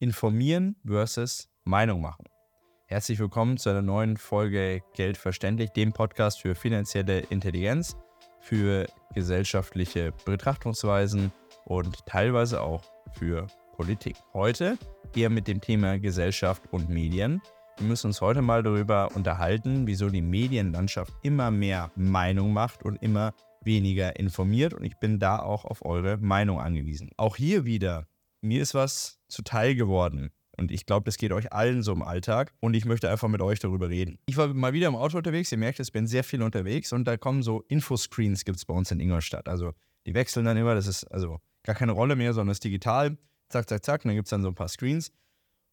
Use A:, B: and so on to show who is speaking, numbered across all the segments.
A: Informieren versus Meinung machen. Herzlich willkommen zu einer neuen Folge Geld verständlich, dem Podcast für finanzielle Intelligenz, für gesellschaftliche Betrachtungsweisen und teilweise auch für Politik. Heute eher mit dem Thema Gesellschaft und Medien. Wir müssen uns heute mal darüber unterhalten, wieso die Medienlandschaft immer mehr Meinung macht und immer weniger informiert. Und ich bin da auch auf eure Meinung angewiesen. Auch hier wieder mir ist was zuteil geworden. Und ich glaube, das geht euch allen so im Alltag. Und ich möchte einfach mit euch darüber reden. Ich war mal wieder im Auto unterwegs. Ihr merkt, ich bin sehr viel unterwegs. Und da kommen so Infoscreens, gibt es bei uns in Ingolstadt. Also die wechseln dann immer. Das ist also gar keine Rolle mehr, sondern es ist digital. Zack, zack, zack. Und dann gibt es dann so ein paar Screens.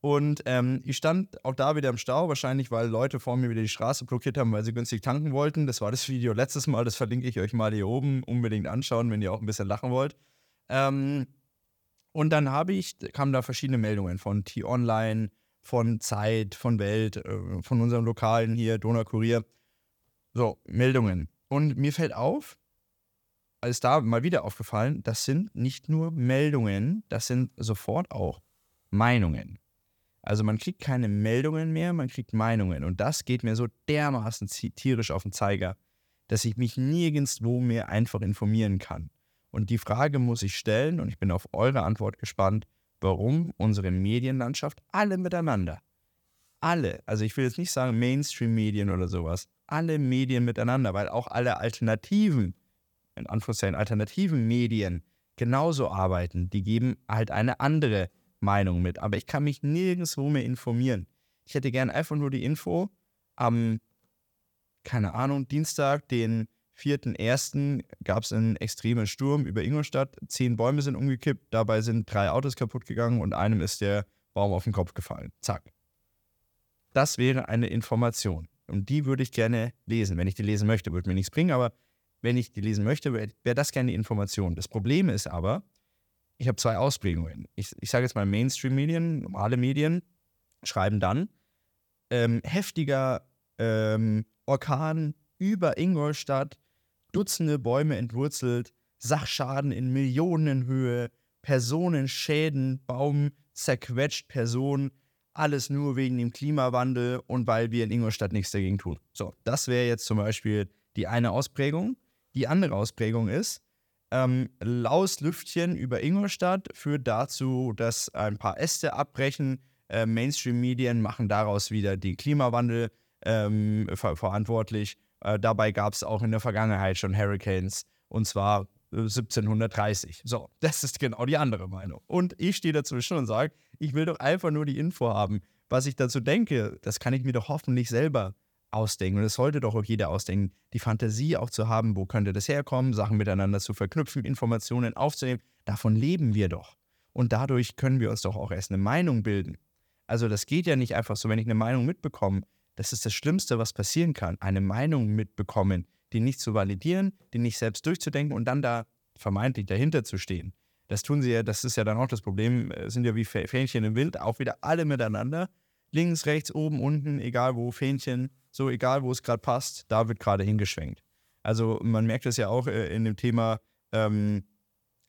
A: Und ähm, ich stand auch da wieder im Stau, wahrscheinlich weil Leute vor mir wieder die Straße blockiert haben, weil sie günstig tanken wollten. Das war das Video letztes Mal, das verlinke ich euch mal hier oben. Unbedingt anschauen, wenn ihr auch ein bisschen lachen wollt. Ähm, und dann habe ich, kamen da verschiedene Meldungen von T-Online, von Zeit, von Welt, äh, von unserem Lokalen hier, Donaukurier. So, Meldungen. Und mir fällt auf, als da mal wieder aufgefallen, das sind nicht nur Meldungen, das sind sofort auch Meinungen. Also man kriegt keine Meldungen mehr, man kriegt Meinungen. Und das geht mir so dermaßen tierisch auf den Zeiger, dass ich mich nirgendwo mehr einfach informieren kann. Und die Frage muss ich stellen, und ich bin auf eure Antwort gespannt, warum unsere Medienlandschaft alle miteinander, alle, also ich will jetzt nicht sagen Mainstream-Medien oder sowas, alle Medien miteinander, weil auch alle alternativen, in Anführungszeichen alternativen Medien genauso arbeiten. Die geben halt eine andere Meinung mit. Aber ich kann mich nirgendwo mehr informieren. Ich hätte gern einfach nur die Info am, keine Ahnung, Dienstag, den 4.1. gab es einen extremen Sturm über Ingolstadt. Zehn Bäume sind umgekippt, dabei sind drei Autos kaputt gegangen und einem ist der Baum auf den Kopf gefallen. Zack. Das wäre eine Information. Und die würde ich gerne lesen. Wenn ich die lesen möchte, würde mir nichts bringen, aber wenn ich die lesen möchte, wäre wär das gerne die Information. Das Problem ist aber, ich habe zwei Ausprägungen. Ich, ich sage jetzt mal Mainstream-Medien, normale Medien, schreiben dann ähm, heftiger ähm, Orkan über Ingolstadt, Dutzende Bäume entwurzelt, Sachschaden in Millionenhöhe, Personenschäden, Baum zerquetscht, Person, alles nur wegen dem Klimawandel und weil wir in Ingolstadt nichts dagegen tun. So, das wäre jetzt zum Beispiel die eine Ausprägung. Die andere Ausprägung ist, ähm, laues Lüftchen über Ingolstadt führt dazu, dass ein paar Äste abbrechen. Äh, Mainstream-Medien machen daraus wieder die Klimawandel ähm, ver verantwortlich. Äh, dabei gab es auch in der Vergangenheit schon Hurricanes und zwar 1730. Äh, so, das ist genau die andere Meinung. Und ich stehe dazwischen und sage, ich will doch einfach nur die Info haben. Was ich dazu denke, das kann ich mir doch hoffentlich selber ausdenken. Und das sollte doch auch jeder ausdenken. Die Fantasie auch zu haben, wo könnte das herkommen, Sachen miteinander zu verknüpfen, Informationen aufzunehmen. Davon leben wir doch. Und dadurch können wir uns doch auch erst eine Meinung bilden. Also das geht ja nicht einfach so, wenn ich eine Meinung mitbekomme, das ist das Schlimmste, was passieren kann. Eine Meinung mitbekommen, die nicht zu validieren, die nicht selbst durchzudenken und dann da vermeintlich dahinter zu stehen. Das tun sie ja, das ist ja dann auch das Problem, äh, sind ja wie Fähnchen im Wind, auch wieder alle miteinander. Links, rechts, oben, unten, egal wo, Fähnchen, so egal wo es gerade passt, da wird gerade hingeschwenkt. Also man merkt es ja auch äh, in dem Thema, ähm,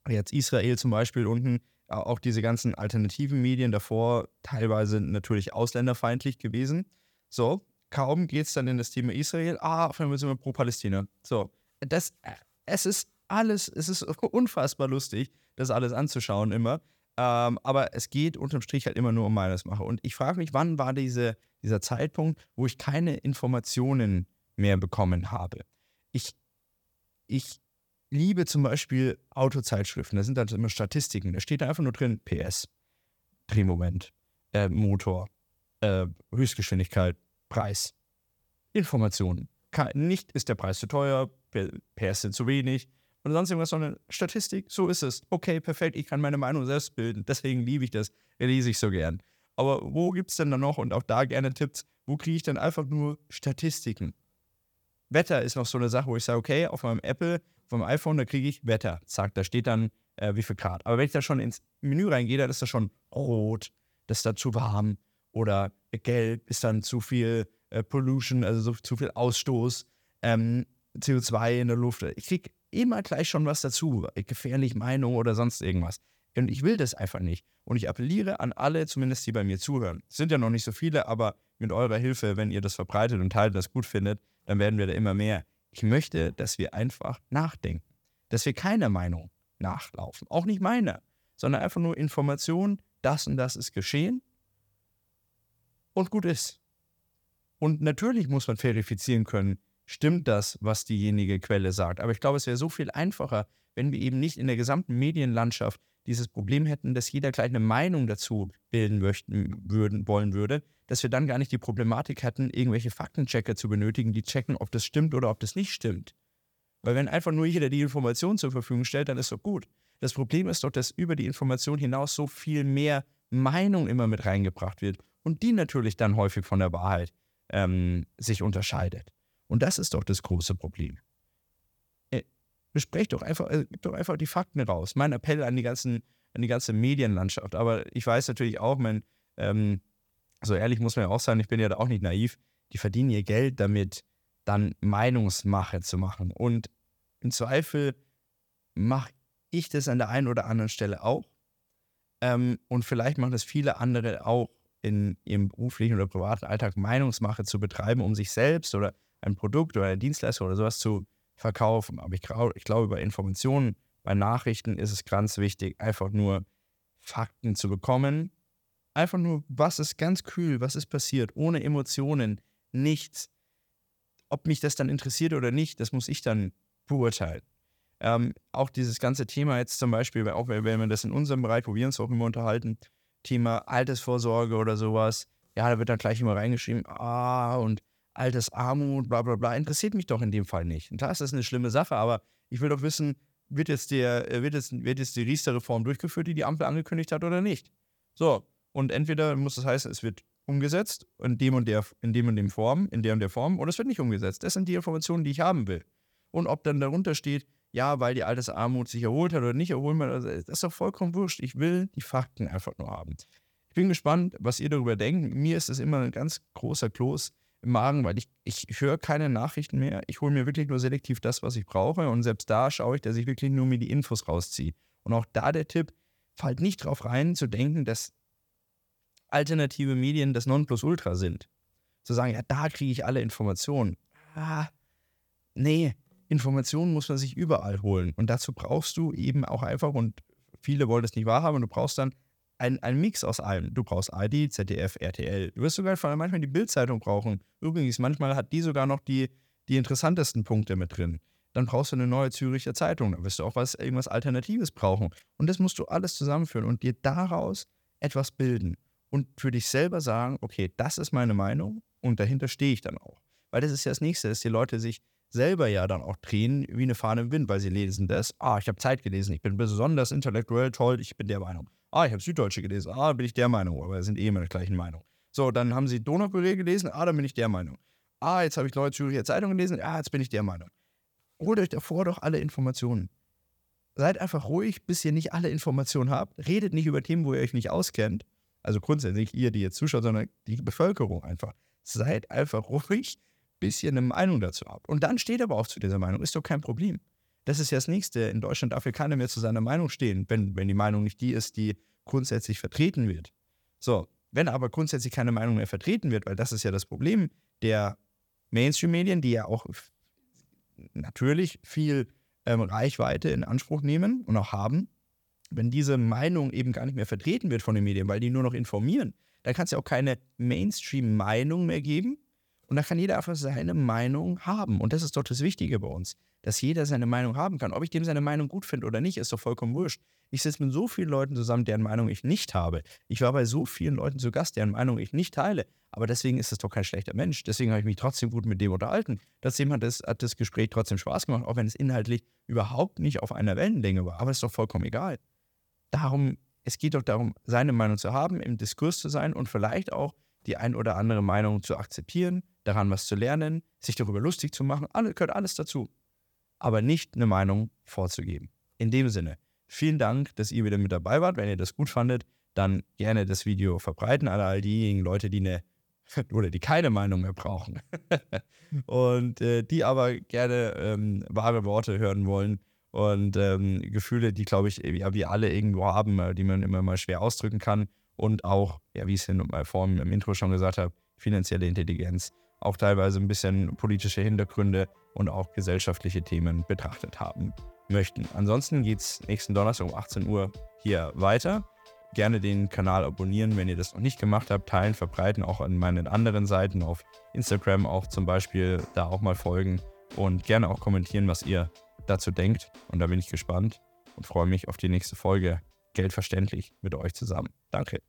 A: jetzt Israel zum Beispiel unten, auch diese ganzen alternativen Medien davor teilweise natürlich ausländerfeindlich gewesen. So, kaum geht es dann in das Thema Israel, ah, auf einmal sind wir pro Palästina. So, das, äh, es ist alles, es ist unfassbar lustig, das alles anzuschauen immer. Ähm, aber es geht unterm Strich halt immer nur um Meinungsmache. Und ich frage mich, wann war diese, dieser Zeitpunkt, wo ich keine Informationen mehr bekommen habe? Ich, ich liebe zum Beispiel Autozeitschriften, da sind dann immer Statistiken. Da steht einfach nur drin PS, Drehmoment, äh, Motor, äh, Höchstgeschwindigkeit, Preis, Informationen. Nicht ist der Preis zu teuer, PS sind zu wenig oder sonst irgendwas, sondern Statistik, so ist es. Okay, perfekt, ich kann meine Meinung selbst bilden. Deswegen liebe ich das, lese ich so gern. Aber wo gibt es denn dann noch, und auch da gerne Tipps, wo kriege ich dann einfach nur Statistiken? Wetter ist noch so eine Sache, wo ich sage, okay, auf meinem Apple, auf meinem iPhone, da kriege ich Wetter. Zack, da steht dann, äh, wie viel Grad. Aber wenn ich da schon ins Menü reingehe, dann ist das schon rot, das ist da zu warm, oder gelb ist dann zu viel äh, Pollution, also so, zu viel Ausstoß, ähm, CO2 in der Luft. Ich kriege immer gleich schon was dazu, gefährlich Meinung oder sonst irgendwas. Und ich will das einfach nicht. Und ich appelliere an alle, zumindest die bei mir zuhören. Es sind ja noch nicht so viele, aber mit eurer Hilfe, wenn ihr das verbreitet und teilt, das gut findet, dann werden wir da immer mehr. Ich möchte, dass wir einfach nachdenken. Dass wir keiner Meinung nachlaufen. Auch nicht meiner, sondern einfach nur Informationen, das und das ist geschehen und gut ist. Und natürlich muss man verifizieren können, stimmt das, was diejenige Quelle sagt. Aber ich glaube, es wäre so viel einfacher, wenn wir eben nicht in der gesamten Medienlandschaft dieses Problem hätten, dass jeder gleich eine Meinung dazu bilden möchten, würden, wollen würde, dass wir dann gar nicht die Problematik hätten, irgendwelche Faktenchecker zu benötigen, die checken, ob das stimmt oder ob das nicht stimmt. Weil wenn einfach nur jeder die Information zur Verfügung stellt, dann ist doch gut. Das Problem ist doch, dass über die Information hinaus so viel mehr Meinung immer mit reingebracht wird und die natürlich dann häufig von der Wahrheit ähm, sich unterscheidet. Und das ist doch das große Problem. Äh, besprecht doch einfach, äh, gib doch einfach die Fakten raus. Mein Appell an die, ganzen, an die ganze Medienlandschaft. Aber ich weiß natürlich auch, mein, ähm, so ehrlich muss man ja auch sein, ich bin ja da auch nicht naiv, die verdienen ihr Geld damit, dann Meinungsmache zu machen. Und im Zweifel mache ich das an der einen oder anderen Stelle auch. Ähm, und vielleicht machen das viele andere auch in ihrem beruflichen oder privaten Alltag, Meinungsmache zu betreiben, um sich selbst oder ein Produkt oder eine Dienstleistung oder sowas zu verkaufen. Aber ich, ich glaube, bei Informationen, bei Nachrichten ist es ganz wichtig, einfach nur Fakten zu bekommen. Einfach nur, was ist ganz kühl, was ist passiert, ohne Emotionen, nichts. Ob mich das dann interessiert oder nicht, das muss ich dann beurteilen. Ähm, auch dieses ganze Thema jetzt zum Beispiel, auch wenn wir das in unserem Bereich, wo wir uns auch immer unterhalten, Thema Altersvorsorge oder sowas, ja, da wird dann gleich immer reingeschrieben, ah, und Altersarmut, bla bla bla, interessiert mich doch in dem Fall nicht. Und klar ist das eine schlimme Sache, aber ich will doch wissen, wird jetzt, der, äh, wird jetzt, wird jetzt die Riester-Reform durchgeführt, die die Ampel angekündigt hat oder nicht? So, und entweder muss das heißen, es wird umgesetzt in dem und der, in dem und dem Form, in der und der Form, oder es wird nicht umgesetzt. Das sind die Informationen, die ich haben will. Und ob dann darunter steht, ja, weil die Altersarmut sich erholt hat oder nicht erholt hat, also, das ist doch vollkommen wurscht. Ich will die Fakten einfach nur haben. Ich bin gespannt, was ihr darüber denkt. Mir ist das immer ein ganz großer Kloß im Magen, weil ich, ich höre keine Nachrichten mehr. Ich hole mir wirklich nur selektiv das, was ich brauche. Und selbst da schaue ich, dass ich wirklich nur mir die Infos rausziehe. Und auch da der Tipp, fallt nicht drauf rein, zu denken, dass alternative Medien das Nonplusultra sind. Zu sagen, ja, da kriege ich alle Informationen. Ah, nee, Informationen muss man sich überall holen. Und dazu brauchst du eben auch einfach, und viele wollen das nicht wahrhaben, du brauchst dann einen Mix aus allem. Du brauchst ID, ZDF, RTL. Du wirst sogar manchmal die Bildzeitung brauchen. Übrigens, manchmal hat die sogar noch die, die interessantesten Punkte mit drin. Dann brauchst du eine neue Züricher Zeitung. Dann wirst du auch was, irgendwas Alternatives brauchen. Und das musst du alles zusammenführen und dir daraus etwas bilden. Und für dich selber sagen, okay, das ist meine Meinung und dahinter stehe ich dann auch. Weil das ist ja das Nächste, dass die Leute sich selber ja dann auch drehen wie eine Fahne im Wind, weil sie lesen das. Ah, ich habe Zeit gelesen, ich bin besonders intellektuell toll, ich bin der Meinung. Ah, ich habe Süddeutsche gelesen, ah, bin ich der Meinung, aber wir sind eh immer der gleichen Meinung. So, dann haben sie Donaukurier gelesen, ah, dann bin ich der Meinung. Ah, jetzt habe ich Neue Züricher Zeitung gelesen, ah, jetzt bin ich der Meinung. Holt euch davor doch alle Informationen. Seid einfach ruhig, bis ihr nicht alle Informationen habt. Redet nicht über Themen, wo ihr euch nicht auskennt. Also grundsätzlich ihr, die jetzt zuschaut, sondern die Bevölkerung einfach. Seid einfach ruhig, bisschen eine Meinung dazu habt. Und dann steht aber auch zu dieser Meinung, ist doch kein Problem. Das ist ja das Nächste. In Deutschland darf ja keiner mehr zu seiner Meinung stehen, wenn, wenn die Meinung nicht die ist, die grundsätzlich vertreten wird. So, wenn aber grundsätzlich keine Meinung mehr vertreten wird, weil das ist ja das Problem der Mainstream-Medien, die ja auch natürlich viel ähm, Reichweite in Anspruch nehmen und auch haben, wenn diese Meinung eben gar nicht mehr vertreten wird von den Medien, weil die nur noch informieren, dann kann es ja auch keine Mainstream-Meinung mehr geben, und da kann jeder einfach seine Meinung haben. Und das ist doch das Wichtige bei uns, dass jeder seine Meinung haben kann. Ob ich dem seine Meinung gut finde oder nicht, ist doch vollkommen wurscht. Ich sitze mit so vielen Leuten zusammen, deren Meinung ich nicht habe. Ich war bei so vielen Leuten zu Gast, deren Meinung ich nicht teile. Aber deswegen ist es doch kein schlechter Mensch. Deswegen habe ich mich trotzdem gut mit dem unterhalten. Deswegen hat das, hat das Gespräch trotzdem Spaß gemacht, auch wenn es inhaltlich überhaupt nicht auf einer Wellenlänge war. Aber es ist doch vollkommen egal. Darum, es geht doch darum, seine Meinung zu haben, im Diskurs zu sein und vielleicht auch die ein oder andere Meinung zu akzeptieren, daran was zu lernen, sich darüber lustig zu machen, alles, gehört alles dazu. Aber nicht eine Meinung vorzugeben. In dem Sinne, vielen Dank, dass ihr wieder mit dabei wart. Wenn ihr das gut fandet, dann gerne das Video verbreiten an all diejenigen Leute, die eine oder die keine Meinung mehr brauchen und äh, die aber gerne ähm, wahre Worte hören wollen und ähm, Gefühle, die, glaube ich, ja, wir alle irgendwo haben, äh, die man immer mal schwer ausdrücken kann. Und auch, ja, wie ich es mal vorhin im Intro schon gesagt habe, finanzielle Intelligenz, auch teilweise ein bisschen politische Hintergründe und auch gesellschaftliche Themen betrachtet haben möchten. Ansonsten geht es nächsten Donnerstag um 18 Uhr hier weiter. Gerne den Kanal abonnieren, wenn ihr das noch nicht gemacht habt, teilen, verbreiten, auch an meinen anderen Seiten auf Instagram auch zum Beispiel da auch mal folgen und gerne auch kommentieren, was ihr dazu denkt. Und da bin ich gespannt und freue mich auf die nächste Folge. Geldverständlich mit euch zusammen. Danke.